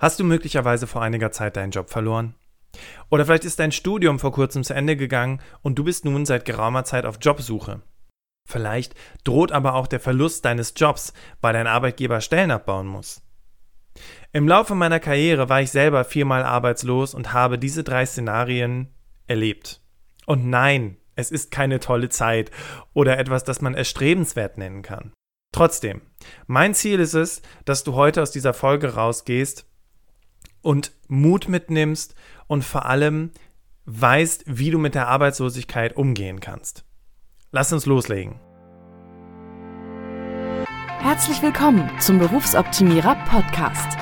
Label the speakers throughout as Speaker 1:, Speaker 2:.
Speaker 1: Hast du möglicherweise vor einiger Zeit deinen Job verloren? Oder vielleicht ist dein Studium vor kurzem zu Ende gegangen und du bist nun seit geraumer Zeit auf Jobsuche. Vielleicht droht aber auch der Verlust deines Jobs, weil dein Arbeitgeber Stellen abbauen muss. Im Laufe meiner Karriere war ich selber viermal arbeitslos und habe diese drei Szenarien erlebt. Und nein, es ist keine tolle Zeit oder etwas, das man erstrebenswert nennen kann. Trotzdem, mein Ziel ist es, dass du heute aus dieser Folge rausgehst und Mut mitnimmst und vor allem weißt, wie du mit der Arbeitslosigkeit umgehen kannst. Lass uns loslegen.
Speaker 2: Herzlich willkommen zum Berufsoptimierer Podcast.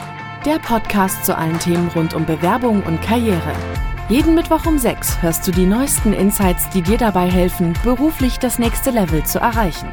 Speaker 2: Der Podcast zu allen Themen rund um Bewerbung und Karriere. Jeden Mittwoch um 6 hörst du die neuesten Insights, die dir dabei helfen, beruflich das nächste Level zu erreichen.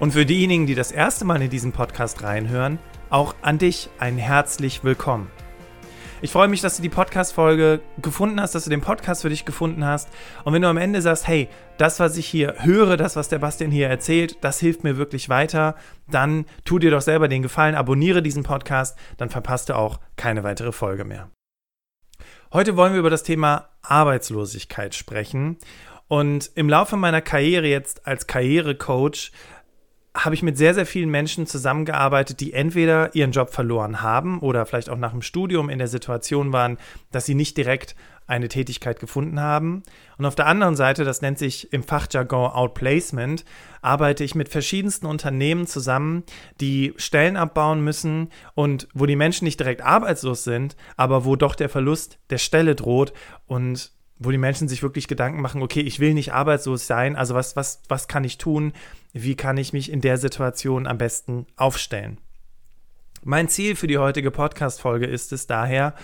Speaker 1: Und für diejenigen, die das erste Mal in diesen Podcast reinhören, auch an dich ein herzlich willkommen. Ich freue mich, dass du die Podcast-Folge gefunden hast, dass du den Podcast für dich gefunden hast. Und wenn du am Ende sagst, hey, das, was ich hier höre, das, was der Bastian hier erzählt, das hilft mir wirklich weiter, dann tu dir doch selber den Gefallen, abonniere diesen Podcast, dann verpasst du auch keine weitere Folge mehr. Heute wollen wir über das Thema Arbeitslosigkeit sprechen. Und im Laufe meiner Karriere jetzt als Karrierecoach habe ich mit sehr, sehr vielen Menschen zusammengearbeitet, die entweder ihren Job verloren haben oder vielleicht auch nach dem Studium in der Situation waren, dass sie nicht direkt eine Tätigkeit gefunden haben. Und auf der anderen Seite, das nennt sich im Fachjargon Outplacement, arbeite ich mit verschiedensten Unternehmen zusammen, die Stellen abbauen müssen und wo die Menschen nicht direkt arbeitslos sind, aber wo doch der Verlust der Stelle droht und wo die Menschen sich wirklich Gedanken machen, okay, ich will nicht arbeitslos sein, also was, was, was kann ich tun? Wie kann ich mich in der Situation am besten aufstellen? Mein Ziel für die heutige Podcast-Folge ist es daher,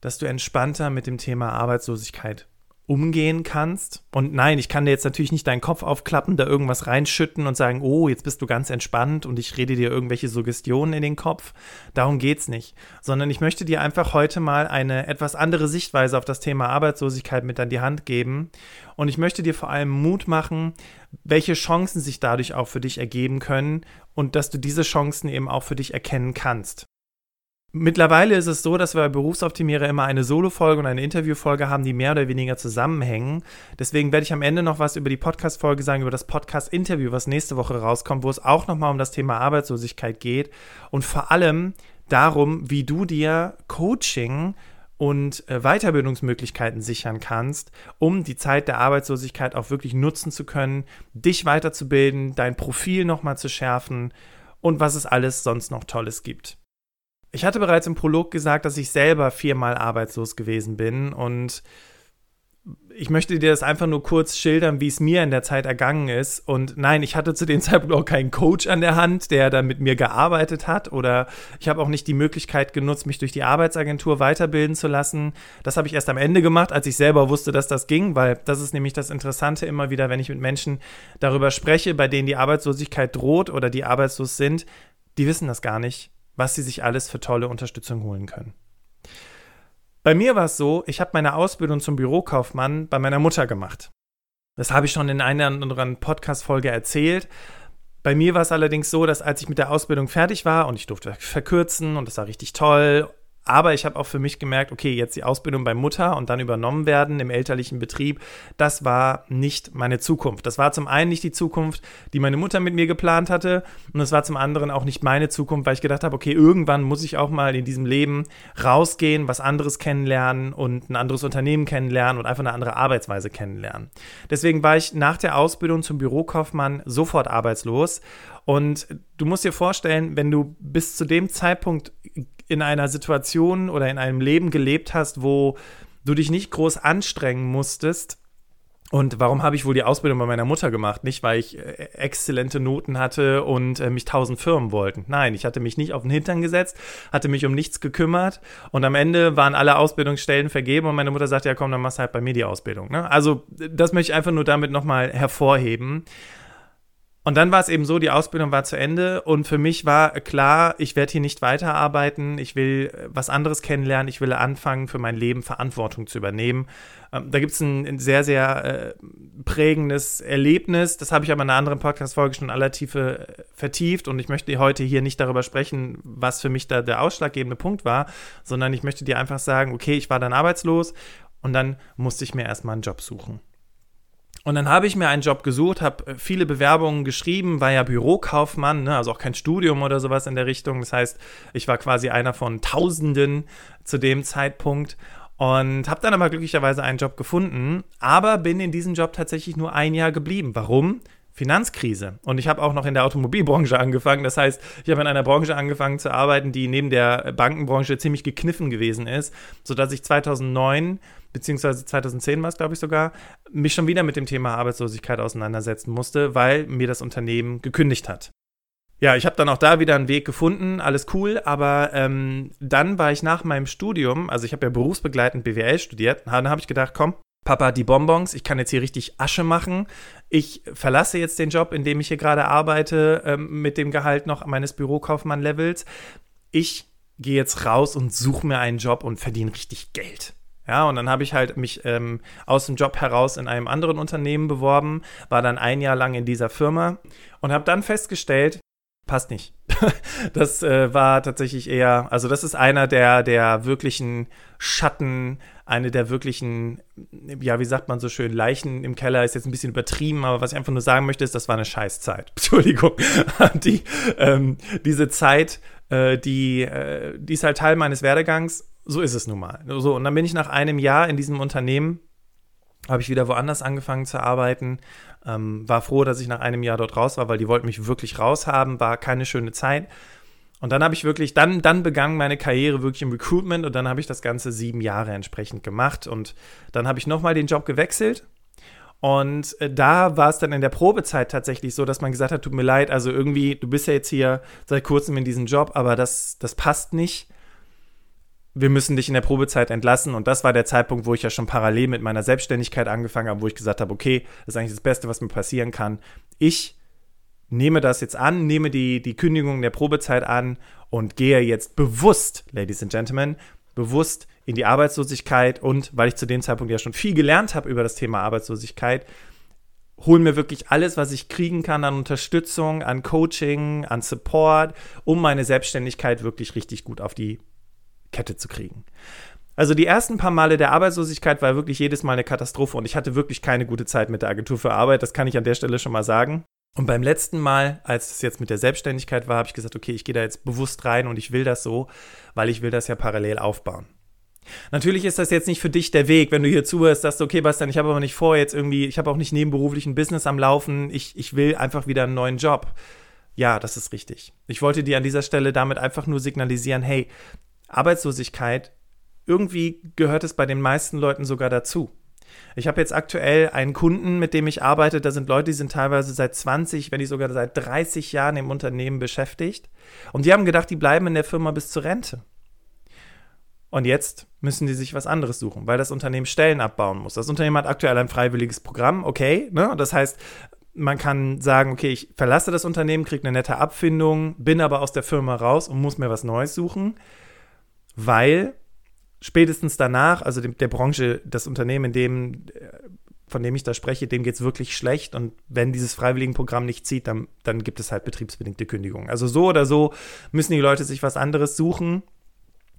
Speaker 1: dass du entspannter mit dem Thema Arbeitslosigkeit umgehen kannst. Und nein, ich kann dir jetzt natürlich nicht deinen Kopf aufklappen, da irgendwas reinschütten und sagen, oh, jetzt bist du ganz entspannt und ich rede dir irgendwelche Suggestionen in den Kopf. Darum geht's nicht. Sondern ich möchte dir einfach heute mal eine etwas andere Sichtweise auf das Thema Arbeitslosigkeit mit an die Hand geben. Und ich möchte dir vor allem Mut machen, welche Chancen sich dadurch auch für dich ergeben können und dass du diese Chancen eben auch für dich erkennen kannst. Mittlerweile ist es so, dass wir bei Berufsoptimierer immer eine Solo-Folge und eine Interview-Folge haben, die mehr oder weniger zusammenhängen. Deswegen werde ich am Ende noch was über die Podcast-Folge sagen, über das Podcast-Interview, was nächste Woche rauskommt, wo es auch nochmal um das Thema Arbeitslosigkeit geht und vor allem darum, wie du dir Coaching und äh, Weiterbildungsmöglichkeiten sichern kannst, um die Zeit der Arbeitslosigkeit auch wirklich nutzen zu können, dich weiterzubilden, dein Profil nochmal zu schärfen und was es alles sonst noch Tolles gibt. Ich hatte bereits im Prolog gesagt, dass ich selber viermal arbeitslos gewesen bin und ich möchte dir das einfach nur kurz schildern, wie es mir in der Zeit ergangen ist. Und nein, ich hatte zu dem Zeitpunkt auch keinen Coach an der Hand, der dann mit mir gearbeitet hat. Oder ich habe auch nicht die Möglichkeit genutzt, mich durch die Arbeitsagentur weiterbilden zu lassen. Das habe ich erst am Ende gemacht, als ich selber wusste, dass das ging, weil das ist nämlich das Interessante immer wieder, wenn ich mit Menschen darüber spreche, bei denen die Arbeitslosigkeit droht oder die arbeitslos sind. Die wissen das gar nicht was sie sich alles für tolle Unterstützung holen können. Bei mir war es so, ich habe meine Ausbildung zum Bürokaufmann bei meiner Mutter gemacht. Das habe ich schon in einer anderen Podcast-Folge erzählt. Bei mir war es allerdings so, dass als ich mit der Ausbildung fertig war und ich durfte verkürzen und das war richtig toll aber ich habe auch für mich gemerkt, okay, jetzt die Ausbildung bei Mutter und dann übernommen werden im elterlichen Betrieb, das war nicht meine Zukunft. Das war zum einen nicht die Zukunft, die meine Mutter mit mir geplant hatte und es war zum anderen auch nicht meine Zukunft, weil ich gedacht habe, okay, irgendwann muss ich auch mal in diesem Leben rausgehen, was anderes kennenlernen und ein anderes Unternehmen kennenlernen und einfach eine andere Arbeitsweise kennenlernen. Deswegen war ich nach der Ausbildung zum Bürokaufmann sofort arbeitslos und du musst dir vorstellen, wenn du bis zu dem Zeitpunkt in einer Situation oder in einem Leben gelebt hast, wo du dich nicht groß anstrengen musstest, Und warum habe ich wohl die Ausbildung bei meiner Mutter gemacht? Nicht, weil ich äh, exzellente Noten hatte und äh, mich tausend Firmen wollten. Nein, ich hatte mich nicht auf den Hintern gesetzt, hatte mich um nichts gekümmert und am Ende waren alle Ausbildungsstellen vergeben und meine Mutter sagte, ja komm, dann machst du halt bei mir die Ausbildung. Ne? Also das möchte ich einfach nur damit nochmal hervorheben. Und dann war es eben so, die Ausbildung war zu Ende und für mich war klar, ich werde hier nicht weiterarbeiten, ich will äh, was anderes kennenlernen, ich will anfangen, für mein Leben Verantwortung zu übernehmen. Ähm, da gibt es ein, ein, sehr, sehr äh, prägendes Erlebnis, das habe ich aber in einer anderen Podcast-Folge schon in aller Tiefe äh, vertieft und ich möchte heute hier nicht darüber sprechen, was für mich da der ausschlaggebende Punkt war, sondern ich möchte dir einfach sagen, okay, ich war dann arbeitslos und dann musste ich mir erstmal einen Job suchen. Und dann habe ich mir einen Job gesucht, habe äh, viele Bewerbungen geschrieben, war ja Bürokaufmann, ne, also auch kein Studium oder sowas in der Richtung. Das heißt, ich war quasi einer von Tausenden zu dem Zeitpunkt und habe dann aber glücklicherweise einen Job gefunden, aber bin in diesem Job tatsächlich nur ein Jahr geblieben. Warum? Finanzkrise. Und ich habe auch noch in der Automobilbranche angefangen. Das heißt, ich habe in einer Branche angefangen zu arbeiten, die neben der Bankenbranche ziemlich gekniffen gewesen ist, sodass ich 2009 beziehungsweise 2010 war es, glaube ich sogar, mich schon wieder mit dem Thema Arbeitslosigkeit auseinandersetzen musste, weil mir das Unternehmen gekündigt hat. Ja, ich habe dann auch da wieder einen Weg gefunden, alles cool, aber ähm, dann war ich nach meinem Studium, also ich habe ja berufsbegleitend BWL studiert, dann habe ich gedacht, komm, Papa, die Bonbons, ich kann jetzt hier richtig Asche machen. Ich verlasse jetzt den Job, in dem ich hier gerade arbeite, ähm, mit dem Gehalt noch meines Bürokaufmann-Levels. Ich gehe jetzt raus und suche mir einen Job und verdiene richtig Geld. Ja, und dann habe ich halt mich ähm, aus dem Job heraus in einem anderen Unternehmen beworben, war dann ein Jahr lang in dieser Firma und habe dann festgestellt, passt nicht. das äh, war tatsächlich eher, also das ist einer der, der wirklichen Schatten, eine der wirklichen, ja, wie sagt man so schön, Leichen im Keller ist jetzt ein bisschen übertrieben, aber was ich einfach nur sagen möchte, ist, das war eine Scheißzeit. Entschuldigung. die, ähm, diese Zeit, äh, die, äh, die ist halt Teil meines Werdegangs so ist es nun mal. So, und dann bin ich nach einem Jahr in diesem Unternehmen, habe ich wieder woanders angefangen zu arbeiten. Ähm, war froh, dass ich nach einem Jahr dort raus war, weil die wollten mich wirklich raushaben, war keine schöne Zeit. Und dann habe ich wirklich, dann, dann begann meine Karriere wirklich im Recruitment und dann habe ich das Ganze sieben Jahre entsprechend gemacht. Und dann habe ich nochmal den Job gewechselt. Und äh, da war es dann in der Probezeit tatsächlich so, dass man gesagt hat, tut mir leid, also irgendwie, du bist ja jetzt hier seit kurzem in diesem Job, aber das, das passt nicht wir müssen dich in der Probezeit entlassen. Und das war der Zeitpunkt, wo ich ja schon parallel mit meiner Selbstständigkeit angefangen habe, wo ich gesagt habe, okay, das ist eigentlich das Beste, was mir passieren kann. Ich nehme das jetzt an, nehme die, die Kündigung der Probezeit an und gehe jetzt bewusst, Ladies and Gentlemen, bewusst in die Arbeitslosigkeit und weil ich zu dem Zeitpunkt ja schon viel gelernt habe über das Thema Arbeitslosigkeit, hole mir wirklich alles, was ich kriegen kann an Unterstützung, an Coaching, an Support, um meine Selbstständigkeit wirklich richtig gut auf die Kette zu kriegen. Also die ersten paar Male der Arbeitslosigkeit war wirklich jedes Mal eine Katastrophe und ich hatte wirklich keine gute Zeit mit der Agentur für Arbeit, das kann ich an der Stelle schon mal sagen. Und beim letzten Mal, als es jetzt mit der Selbstständigkeit war, habe ich gesagt, okay, ich gehe da jetzt bewusst rein und ich will das so, weil ich will das ja parallel aufbauen. Natürlich ist das jetzt nicht für dich der Weg, wenn du hier zuhörst, sagst okay, Bastian, ich habe aber nicht vor, jetzt irgendwie, ich habe auch nicht nebenberuflich ein Business am Laufen, ich, ich will einfach wieder einen neuen Job. Ja, das ist richtig. Ich wollte dir an dieser Stelle damit einfach nur signalisieren, hey, Arbeitslosigkeit, irgendwie gehört es bei den meisten Leuten sogar dazu. Ich habe jetzt aktuell einen Kunden, mit dem ich arbeite. Da sind Leute, die sind teilweise seit 20, wenn nicht sogar seit 30 Jahren im Unternehmen beschäftigt. Und die haben gedacht, die bleiben in der Firma bis zur Rente. Und jetzt müssen die sich was anderes suchen, weil das Unternehmen Stellen abbauen muss. Das Unternehmen hat aktuell ein freiwilliges Programm, okay. Ne? Das heißt, man kann sagen, okay, ich verlasse das Unternehmen, kriege eine nette Abfindung, bin aber aus der Firma raus und muss mir was Neues suchen weil spätestens danach, also dem, der Branche, das Unternehmen, in dem, äh, von dem ich da spreche, dem geht es wirklich schlecht. Und wenn dieses Freiwilligenprogramm nicht zieht, dann, dann gibt es halt betriebsbedingte Kündigungen. Also so oder so müssen die Leute sich was anderes suchen.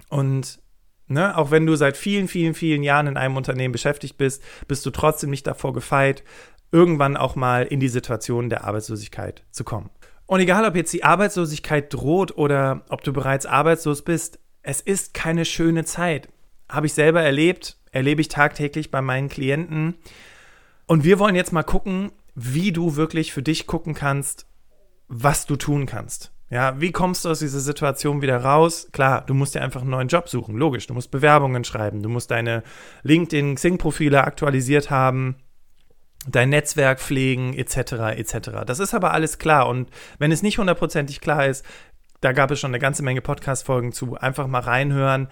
Speaker 1: Und ne, auch wenn du seit vielen, vielen, vielen Jahren in einem Unternehmen beschäftigt bist, bist du trotzdem nicht davor gefeit, irgendwann auch mal in die Situation der Arbeitslosigkeit zu kommen. Und egal, ob jetzt die Arbeitslosigkeit droht oder ob du bereits arbeitslos bist, es ist keine schöne Zeit. Habe ich selber erlebt, erlebe ich tagtäglich bei meinen Klienten. Und wir wollen jetzt mal gucken, wie du wirklich für dich gucken kannst, was du tun kannst. Ja, wie kommst du aus dieser Situation wieder raus? Klar, du musst dir einfach einen neuen Job suchen, logisch. Du musst Bewerbungen schreiben, du musst deine LinkedIn, Xing-Profile aktualisiert haben. dein Netzwerk pflegen, etc., etc. Das ist aber alles klar. Und wenn es nicht hundertprozentig klar ist, da gab es schon eine ganze Menge Podcast-Folgen zu. Einfach mal reinhören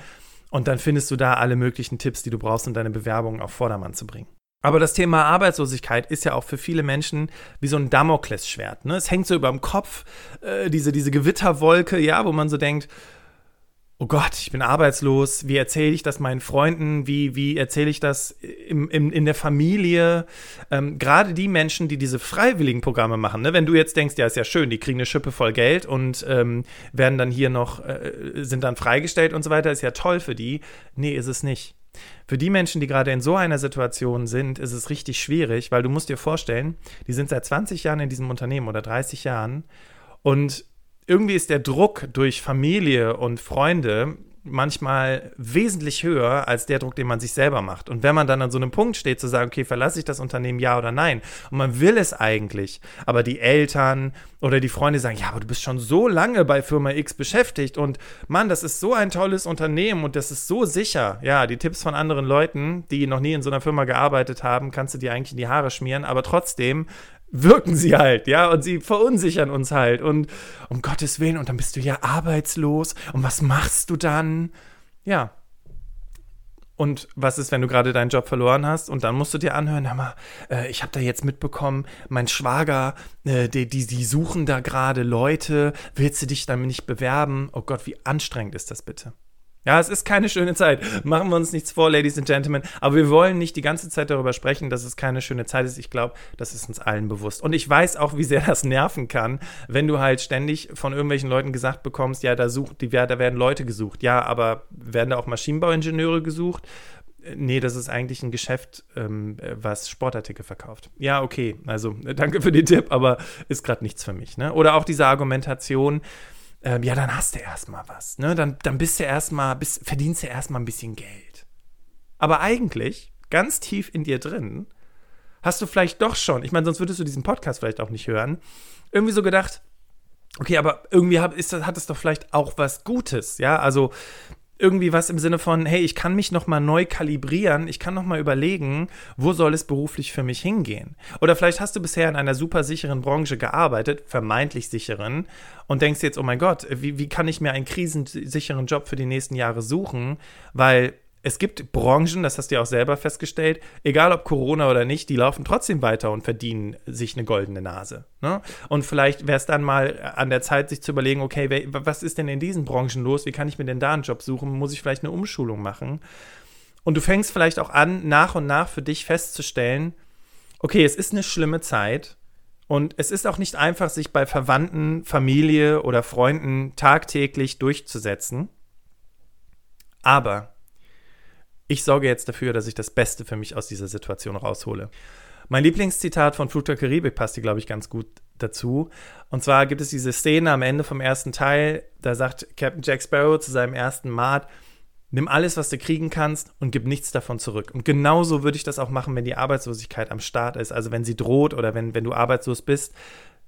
Speaker 1: und dann findest du da alle möglichen Tipps, die du brauchst, um deine Bewerbung auf Vordermann zu bringen. Aber das Thema Arbeitslosigkeit ist ja auch für viele Menschen wie so ein Damoklesschwert. Ne? Es hängt so über dem Kopf, äh, diese, diese Gewitterwolke, ja, wo man so denkt, oh Gott, ich bin arbeitslos, wie erzähle ich das meinen Freunden, wie, wie erzähle ich das im, im, in der Familie? Ähm, Gerade die Menschen, die diese freiwilligen Programme machen, ne? wenn du jetzt denkst, ja, ist ja schön, die kriegen eine Schippe voll Geld und ähm, werden dann hier noch, äh, sind dann freigestellt und so weiter, ist ja toll für die. Nee, ist es nicht. Für die Menschen, die gerade in so einer Situation sind, ist es richtig schwierig, weil du musst dir vorstellen, die sind seit 20 Jahren in diesem Unternehmen oder 30 Jahren und irgendwie ist der Druck durch Familie und Freunde manchmal wesentlich höher als der Druck, den man sich selber macht. Und wenn man dann an so einem Punkt steht, zu sagen, okay, verlasse ich das Unternehmen, ja oder nein, und man will es eigentlich, aber die Eltern oder die Freunde sagen, ja, aber du bist schon so lange bei Firma X beschäftigt und Mann, das ist so ein tolles Unternehmen und das ist so sicher. Ja, die Tipps von anderen Leuten, die noch nie in so einer Firma gearbeitet haben, kannst du dir eigentlich in die Haare schmieren, aber trotzdem wirken sie halt, ja, und sie verunsichern uns halt. Und um Gottes Willen, und dann bist du ja arbeitslos. Und was machst du dann? Ja. Und was ist, wenn du gerade deinen Job verloren hast und dann musst du dir anhören, hör mal, äh, ich habe da jetzt mitbekommen, mein Schwager, äh, die, die, die suchen da gerade Leute, willst du dich damit nicht bewerben? Oh Gott, wie anstrengend ist das bitte? Ja, es ist keine schöne Zeit. Machen wir uns nichts vor, Ladies and Gentlemen. Aber wir wollen nicht die ganze Zeit darüber sprechen, dass es keine schöne Zeit ist. Ich glaube, das ist uns allen bewusst. Und ich weiß auch, wie sehr das nerven kann, wenn du halt ständig von irgendwelchen Leuten gesagt bekommst, ja, da sucht, die, da werden Leute gesucht. Ja, aber werden da auch Maschinenbauingenieure gesucht? Nee, das ist eigentlich ein Geschäft, ähm, was Sportartikel verkauft. Ja, okay, also danke für den Tipp, aber ist gerade nichts für mich. Ne? Oder auch diese Argumentation, ähm, ja, dann hast du erstmal was. Ne? Dann, dann bist du erstmal, verdienst du erstmal ein bisschen Geld. Aber eigentlich, ganz tief in dir drin, hast du vielleicht doch schon, ich meine, sonst würdest du diesen Podcast vielleicht auch nicht hören, irgendwie so gedacht, okay, aber irgendwie hat, ist, hat es doch vielleicht auch was Gutes, ja, also irgendwie was im Sinne von, hey, ich kann mich noch mal neu kalibrieren, ich kann noch mal überlegen, wo soll es beruflich für mich hingehen? Oder vielleicht hast du bisher in einer super sicheren Branche gearbeitet, vermeintlich sicheren, und denkst jetzt, oh mein Gott, wie, wie kann ich mir einen krisensicheren Job für die nächsten Jahre suchen? Weil es gibt Branchen, das hast du ja auch selber festgestellt, egal ob Corona oder nicht, die laufen trotzdem weiter und verdienen sich eine goldene Nase. Ne? Und vielleicht wäre es dann mal an der Zeit, sich zu überlegen, okay, was ist denn in diesen Branchen los? Wie kann ich mir denn da einen Job suchen? Muss ich vielleicht eine Umschulung machen? Und du fängst vielleicht auch an, nach und nach für dich festzustellen, okay, es ist eine schlimme Zeit und es ist auch nicht einfach, sich bei Verwandten, Familie oder Freunden tagtäglich durchzusetzen. Aber ich sorge jetzt dafür, dass ich das Beste für mich aus dieser Situation raushole. Mein Lieblingszitat von Flut der Karibik passt hier, glaube ich, ganz gut dazu. Und zwar gibt es diese Szene am Ende vom ersten Teil, da sagt Captain Jack Sparrow zu seinem ersten Mat, nimm alles, was du kriegen kannst und gib nichts davon zurück. Und genauso würde ich das auch machen, wenn die Arbeitslosigkeit am Start ist, also wenn sie droht oder wenn, wenn du arbeitslos bist.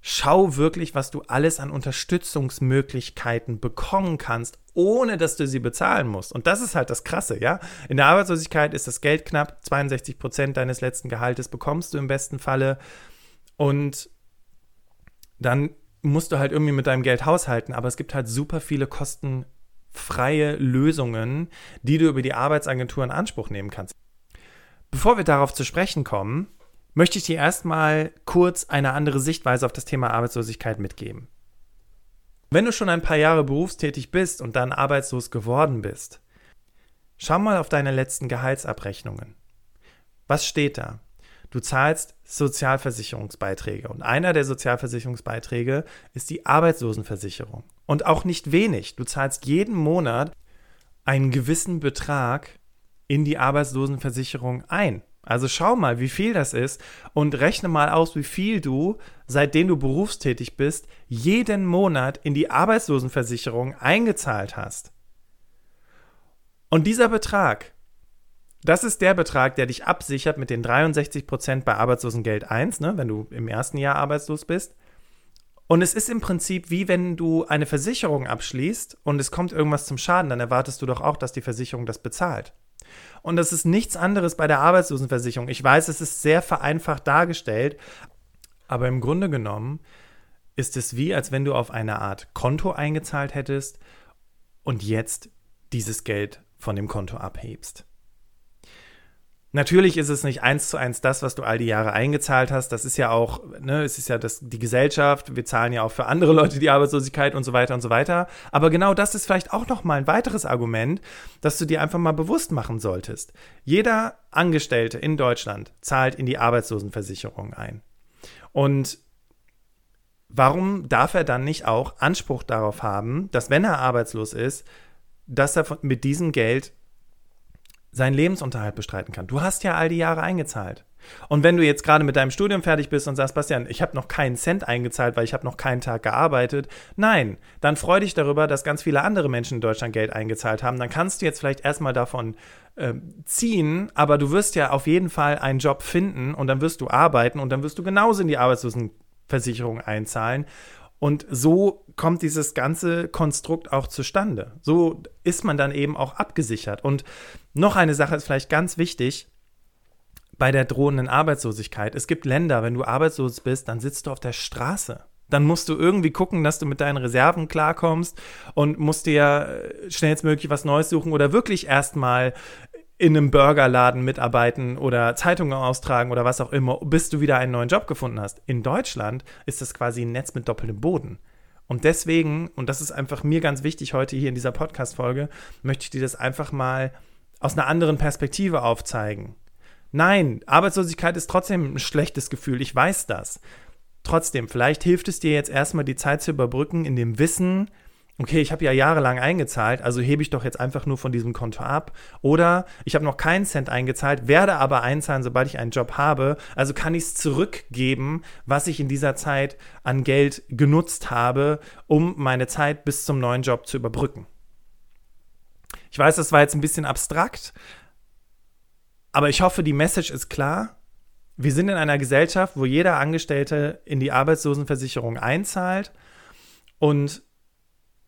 Speaker 1: Schau wirklich, was du alles an Unterstützungsmöglichkeiten bekommen kannst, ohne dass du sie bezahlen musst. Und das ist halt das Krasse, ja. In der Arbeitslosigkeit ist das Geld knapp, 62 Prozent deines letzten Gehaltes bekommst du im besten Falle. Und dann musst du halt irgendwie mit deinem Geld haushalten. Aber es gibt halt super viele kostenfreie Lösungen, die du über die Arbeitsagentur in Anspruch nehmen kannst. Bevor wir darauf zu sprechen kommen, möchte ich dir erstmal kurz eine andere Sichtweise auf das Thema Arbeitslosigkeit mitgeben. Wenn du schon ein paar Jahre berufstätig bist und dann arbeitslos geworden bist, schau mal auf deine letzten Gehaltsabrechnungen. Was steht da? Du zahlst Sozialversicherungsbeiträge und einer der Sozialversicherungsbeiträge ist die Arbeitslosenversicherung. Und auch nicht wenig. Du zahlst jeden Monat einen gewissen Betrag in die Arbeitslosenversicherung ein. Also schau mal, wie viel das ist und rechne mal aus, wie viel du, seitdem du berufstätig bist, jeden Monat in die Arbeitslosenversicherung eingezahlt hast. Und dieser Betrag, das ist der Betrag, der dich absichert mit den 63 Prozent bei Arbeitslosengeld 1, ne, wenn du im ersten Jahr arbeitslos bist. Und es ist im Prinzip wie wenn du eine Versicherung abschließt und es kommt irgendwas zum Schaden, dann erwartest du doch auch, dass die Versicherung das bezahlt. Und das ist nichts anderes bei der Arbeitslosenversicherung. Ich weiß, es ist sehr vereinfacht dargestellt, aber im Grunde genommen ist es wie, als wenn du auf eine Art Konto eingezahlt hättest und jetzt dieses Geld von dem Konto abhebst. Natürlich ist es nicht eins zu eins das, was du all die Jahre eingezahlt hast. Das ist ja auch, ne, es ist ja das, die Gesellschaft. Wir zahlen ja auch für andere Leute die Arbeitslosigkeit und so weiter und so weiter. Aber genau das ist vielleicht auch nochmal ein weiteres Argument, dass du dir einfach mal bewusst machen solltest. Jeder Angestellte in Deutschland zahlt in die Arbeitslosenversicherung ein. Und warum darf er dann nicht auch Anspruch darauf haben, dass wenn er arbeitslos ist, dass er mit diesem Geld seinen Lebensunterhalt bestreiten kann. Du hast ja all die Jahre eingezahlt. Und wenn du jetzt gerade mit deinem Studium fertig bist und sagst, Bastian, ich habe noch keinen Cent eingezahlt, weil ich habe noch keinen Tag gearbeitet, nein, dann freu dich darüber, dass ganz viele andere Menschen in Deutschland Geld eingezahlt haben. Dann kannst du jetzt vielleicht erstmal davon äh, ziehen, aber du wirst ja auf jeden Fall einen Job finden und dann wirst du arbeiten und dann wirst du genauso in die Arbeitslosenversicherung einzahlen. Und so kommt dieses ganze Konstrukt auch zustande. So ist man dann eben auch abgesichert. Und noch eine Sache ist vielleicht ganz wichtig bei der drohenden Arbeitslosigkeit. Es gibt Länder, wenn du arbeitslos bist, dann sitzt du auf der Straße. Dann musst du irgendwie gucken, dass du mit deinen Reserven klarkommst und musst dir schnellstmöglich was Neues suchen oder wirklich erstmal in einem Burgerladen mitarbeiten oder Zeitungen austragen oder was auch immer, bis du wieder einen neuen Job gefunden hast. In Deutschland ist das quasi ein Netz mit doppeltem Boden. Und deswegen, und das ist einfach mir ganz wichtig heute hier in dieser Podcast-Folge, möchte ich dir das einfach mal aus einer anderen Perspektive aufzeigen. Nein, Arbeitslosigkeit ist trotzdem ein schlechtes Gefühl, ich weiß das. Trotzdem, vielleicht hilft es dir jetzt erstmal die Zeit zu überbrücken in dem Wissen, okay, ich habe ja jahrelang eingezahlt, also hebe ich doch jetzt einfach nur von diesem Konto ab. Oder ich habe noch keinen Cent eingezahlt, werde aber einzahlen, sobald ich einen Job habe. Also kann ich es zurückgeben, was ich in dieser Zeit an Geld genutzt habe, um meine Zeit bis zum neuen Job zu überbrücken. Ich weiß, das war jetzt ein bisschen abstrakt, aber ich hoffe, die Message ist klar. Wir sind in einer Gesellschaft, wo jeder Angestellte in die Arbeitslosenversicherung einzahlt und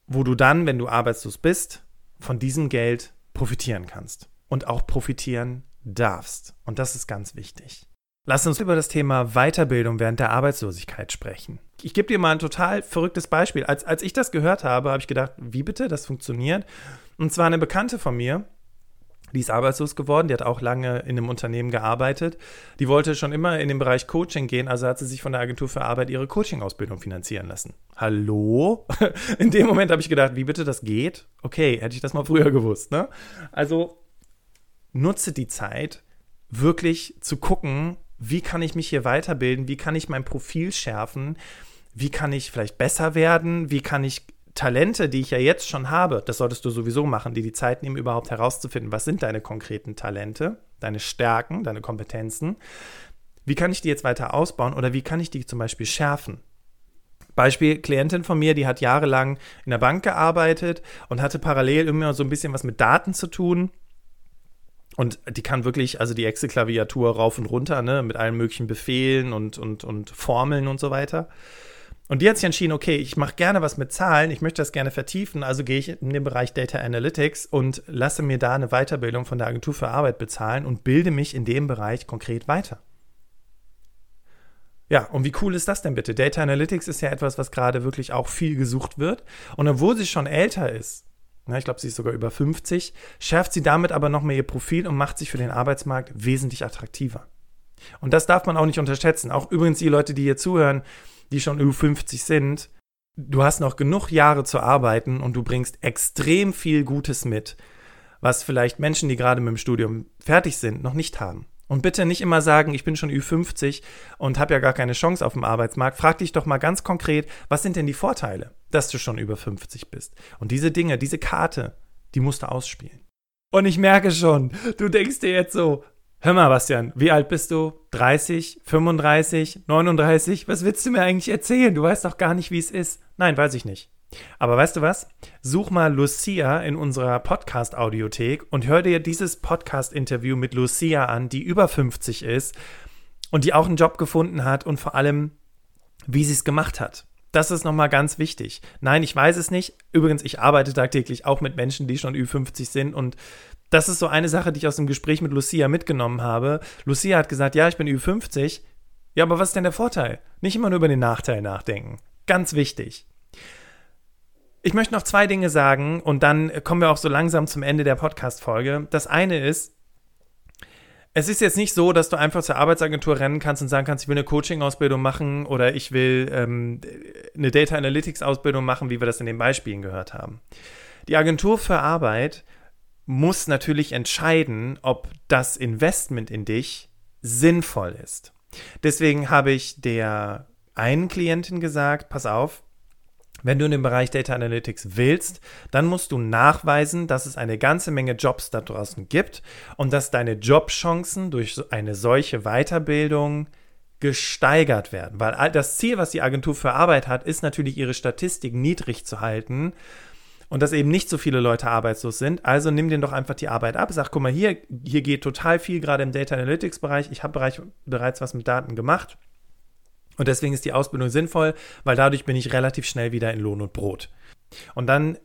Speaker 1: wo du dann, wenn du arbeitslos bist, von diesem Geld profitieren kannst und auch profitieren darfst. Und das ist ganz wichtig. Lass uns über das Thema Weiterbildung während der Arbeitslosigkeit sprechen. Ich gebe dir mal ein total verrücktes Beispiel. Als, als ich das gehört habe, habe ich gedacht, wie bitte, das funktioniert? Und zwar eine Bekannte von mir, die ist arbeitslos geworden, die hat auch lange in einem Unternehmen gearbeitet. Die wollte schon immer in den Bereich Coaching gehen, also hat sie sich von der Agentur für Arbeit ihre Coaching-Ausbildung finanzieren lassen. Hallo? In dem Moment habe ich gedacht, wie bitte das geht? Okay, hätte ich das mal früher gewusst, ne? Also nutze die Zeit, wirklich zu gucken, wie kann ich mich hier weiterbilden, wie kann ich mein Profil schärfen, wie kann ich vielleicht besser werden, wie kann ich Talente, die ich ja jetzt schon habe, das solltest du sowieso machen, die die Zeit nehmen, überhaupt herauszufinden, was sind deine konkreten Talente, deine Stärken, deine Kompetenzen. Wie kann ich die jetzt weiter ausbauen oder wie kann ich die zum Beispiel schärfen? Beispiel, Klientin von mir, die hat jahrelang in der Bank gearbeitet und hatte parallel immer so ein bisschen was mit Daten zu tun. Und die kann wirklich, also die Excel-Klaviatur rauf und runter, ne, mit allen möglichen Befehlen und, und, und Formeln und so weiter. Und die hat sich entschieden, okay, ich mache gerne was mit Zahlen, ich möchte das gerne vertiefen, also gehe ich in den Bereich Data Analytics und lasse mir da eine Weiterbildung von der Agentur für Arbeit bezahlen und bilde mich in dem Bereich konkret weiter. Ja, und wie cool ist das denn bitte? Data Analytics ist ja etwas, was gerade wirklich auch viel gesucht wird. Und obwohl sie schon älter ist, ich glaube, sie ist sogar über 50, schärft sie damit aber noch mehr ihr Profil und macht sich für den Arbeitsmarkt wesentlich attraktiver. Und das darf man auch nicht unterschätzen. Auch übrigens die Leute, die hier zuhören, die schon über 50 sind, du hast noch genug Jahre zu arbeiten und du bringst extrem viel Gutes mit, was vielleicht Menschen, die gerade mit dem Studium fertig sind, noch nicht haben. Und bitte nicht immer sagen, ich bin schon Ü50 und habe ja gar keine Chance auf dem Arbeitsmarkt. Frag dich doch mal ganz konkret, was sind denn die Vorteile, dass du schon über 50 bist? Und diese Dinge, diese Karte, die musst du ausspielen. Und ich merke schon, du denkst dir jetzt so, Hör mal, Bastian, wie alt bist du? 30, 35, 39? Was willst du mir eigentlich erzählen? Du weißt doch gar nicht, wie es ist. Nein, weiß ich nicht. Aber weißt du was? Such mal Lucia in unserer Podcast-Audiothek und hör dir dieses Podcast-Interview mit Lucia an, die über 50 ist und die auch einen Job gefunden hat und vor allem, wie sie es gemacht hat. Das ist nochmal ganz wichtig. Nein, ich weiß es nicht. Übrigens, ich arbeite tagtäglich auch mit Menschen, die schon Ü50 sind und das ist so eine Sache, die ich aus dem Gespräch mit Lucia mitgenommen habe. Lucia hat gesagt, ja, ich bin Ü50. Ja, aber was ist denn der Vorteil? Nicht immer nur über den Nachteil nachdenken. Ganz wichtig. Ich möchte noch zwei Dinge sagen und dann kommen wir auch so langsam zum Ende der Podcast-Folge. Das eine ist, es ist jetzt nicht so, dass du einfach zur Arbeitsagentur rennen kannst und sagen kannst, ich will eine Coaching-Ausbildung machen oder ich will ähm, eine Data Analytics-Ausbildung machen, wie wir das in den Beispielen gehört haben. Die Agentur für Arbeit muss natürlich entscheiden, ob das Investment in dich sinnvoll ist. Deswegen habe ich der einen Klientin gesagt, pass auf, wenn du in den Bereich Data Analytics willst, dann musst du nachweisen, dass es eine ganze Menge Jobs da draußen gibt und dass deine Jobchancen durch eine solche Weiterbildung gesteigert werden. Weil das Ziel, was die Agentur für Arbeit hat, ist natürlich, ihre Statistik niedrig zu halten und dass eben nicht so viele Leute arbeitslos sind. Also nimm denen doch einfach die Arbeit ab. Sag, guck mal, hier, hier geht total viel gerade im Data Analytics Bereich. Ich habe bereits was mit Daten gemacht. Und deswegen ist die Ausbildung sinnvoll, weil dadurch bin ich relativ schnell wieder in Lohn und Brot. Und dann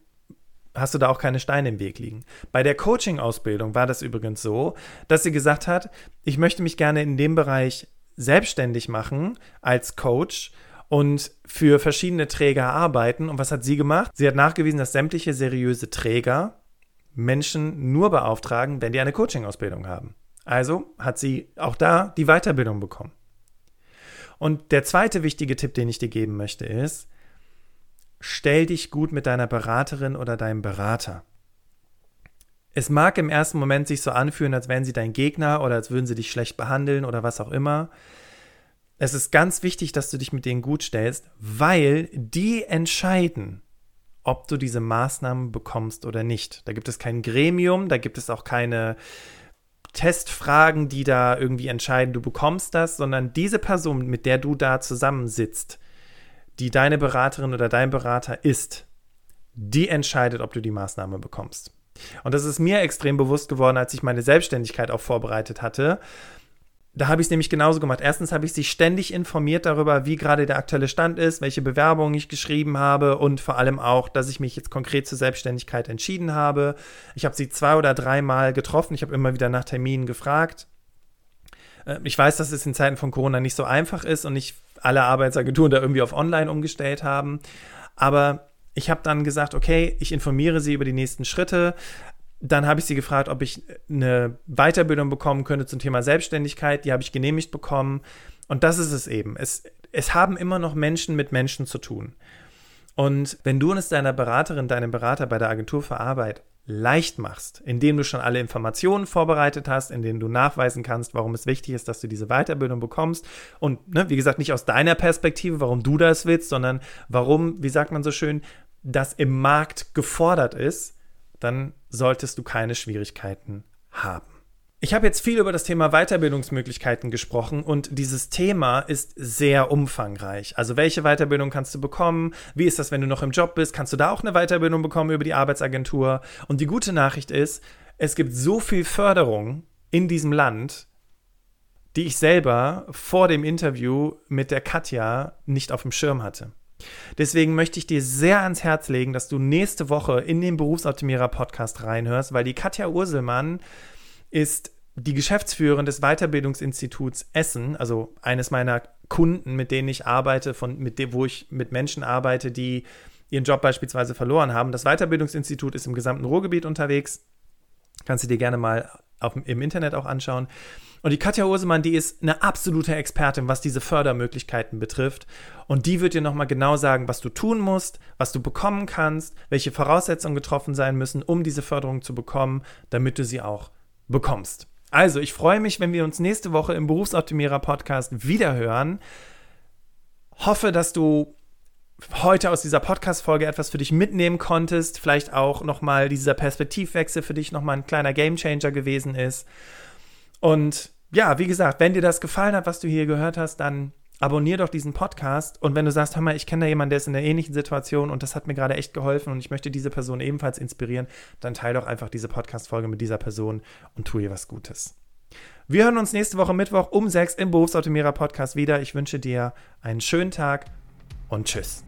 Speaker 1: hast du da auch keine Steine im Weg liegen. Bei der Coaching-Ausbildung war das übrigens so, dass sie gesagt hat, ich möchte mich gerne in dem Bereich selbstständig machen als Coach und für verschiedene Träger arbeiten. Und was hat sie gemacht? Sie hat nachgewiesen, dass sämtliche seriöse Träger Menschen nur beauftragen, wenn die eine Coaching-Ausbildung haben. Also hat sie auch da die Weiterbildung bekommen. Und der zweite wichtige Tipp, den ich dir geben möchte, ist, stell dich gut mit deiner Beraterin oder deinem Berater. Es mag im ersten Moment sich so anfühlen, als wären sie dein Gegner oder als würden sie dich schlecht behandeln oder was auch immer. Es ist ganz wichtig, dass du dich mit denen gut stellst, weil die entscheiden, ob du diese Maßnahmen bekommst oder nicht. Da gibt es kein Gremium, da gibt es auch keine Testfragen, die da irgendwie entscheiden, du bekommst das, sondern diese Person, mit der du da zusammensitzt, die deine Beraterin oder dein Berater ist, die entscheidet, ob du die Maßnahme bekommst. Und das ist mir extrem bewusst geworden, als ich meine Selbstständigkeit auch vorbereitet hatte da habe ich es nämlich genauso gemacht. Erstens habe ich sie ständig informiert darüber, wie gerade der aktuelle Stand ist, welche Bewerbungen ich geschrieben habe und vor allem auch, dass ich mich jetzt konkret zur Selbstständigkeit entschieden habe. Ich habe sie zwei oder dreimal getroffen. Ich habe immer wieder nach Terminen gefragt. Äh, ich weiß, dass es in Zeiten von Corona nicht so einfach ist und nicht alle Arbeitsagenturen da irgendwie auf Online umgestellt haben. Aber ich habe dann gesagt, okay, ich informiere Sie über die nächsten Schritte dann habe ich sie gefragt, ob ich eine Weiterbildung bekommen könnte zum Thema Selbstständigkeit. Die habe ich genehmigt bekommen. Und das ist es eben. Es, es haben immer noch Menschen mit Menschen zu tun. Und wenn du es deiner Beraterin, deinem Berater bei der Agentur für Arbeit leicht machst, indem du schon alle Informationen vorbereitet hast, indem du nachweisen kannst, warum es wichtig ist, dass du diese Weiterbildung bekommst und, ne, wie gesagt, nicht aus deiner Perspektive, warum du das willst, sondern warum, wie sagt man so schön, das im Markt gefordert ist, dann solltest du keine Schwierigkeiten haben. Ich habe jetzt viel über das Thema Weiterbildungsmöglichkeiten gesprochen und dieses Thema ist sehr umfangreich. Also welche Weiterbildung kannst du bekommen? Wie ist das, wenn du noch im Job bist? Kannst du da auch eine Weiterbildung bekommen über die Arbeitsagentur? Und die gute Nachricht ist, es gibt so viel Förderung in diesem Land, die ich selber vor dem Interview mit der Katja nicht auf dem Schirm hatte. Deswegen möchte ich dir sehr ans Herz legen, dass du nächste Woche in den Berufsoptimierer Podcast reinhörst, weil die Katja Urselmann ist die Geschäftsführerin des Weiterbildungsinstituts Essen, also eines meiner Kunden, mit denen ich arbeite, von, mit dem, wo ich mit Menschen arbeite, die ihren Job beispielsweise verloren haben. Das Weiterbildungsinstitut ist im gesamten Ruhrgebiet unterwegs. Kannst du dir gerne mal auf, im Internet auch anschauen. Und die Katja Ursemann, die ist eine absolute Expertin, was diese Fördermöglichkeiten betrifft. Und die wird dir nochmal genau sagen, was du tun musst, was du bekommen kannst, welche Voraussetzungen getroffen sein müssen, um diese Förderung zu bekommen, damit du sie auch bekommst. Also, ich freue mich, wenn wir uns nächste Woche im Berufsoptimierer Podcast wiederhören. Hoffe, dass du heute aus dieser Podcast-Folge etwas für dich mitnehmen konntest. Vielleicht auch nochmal dieser Perspektivwechsel für dich nochmal ein kleiner Gamechanger gewesen ist. Und ja, wie gesagt, wenn dir das gefallen hat, was du hier gehört hast, dann abonnier doch diesen Podcast. Und wenn du sagst, hör mal, ich kenne da jemanden, der ist in einer ähnlichen Situation und das hat mir gerade echt geholfen und ich möchte diese Person ebenfalls inspirieren, dann teile doch einfach diese Podcast-Folge mit dieser Person und tu ihr was Gutes. Wir hören uns nächste Woche Mittwoch um 6 im Berufsautomierer Podcast wieder. Ich wünsche dir einen schönen Tag und tschüss.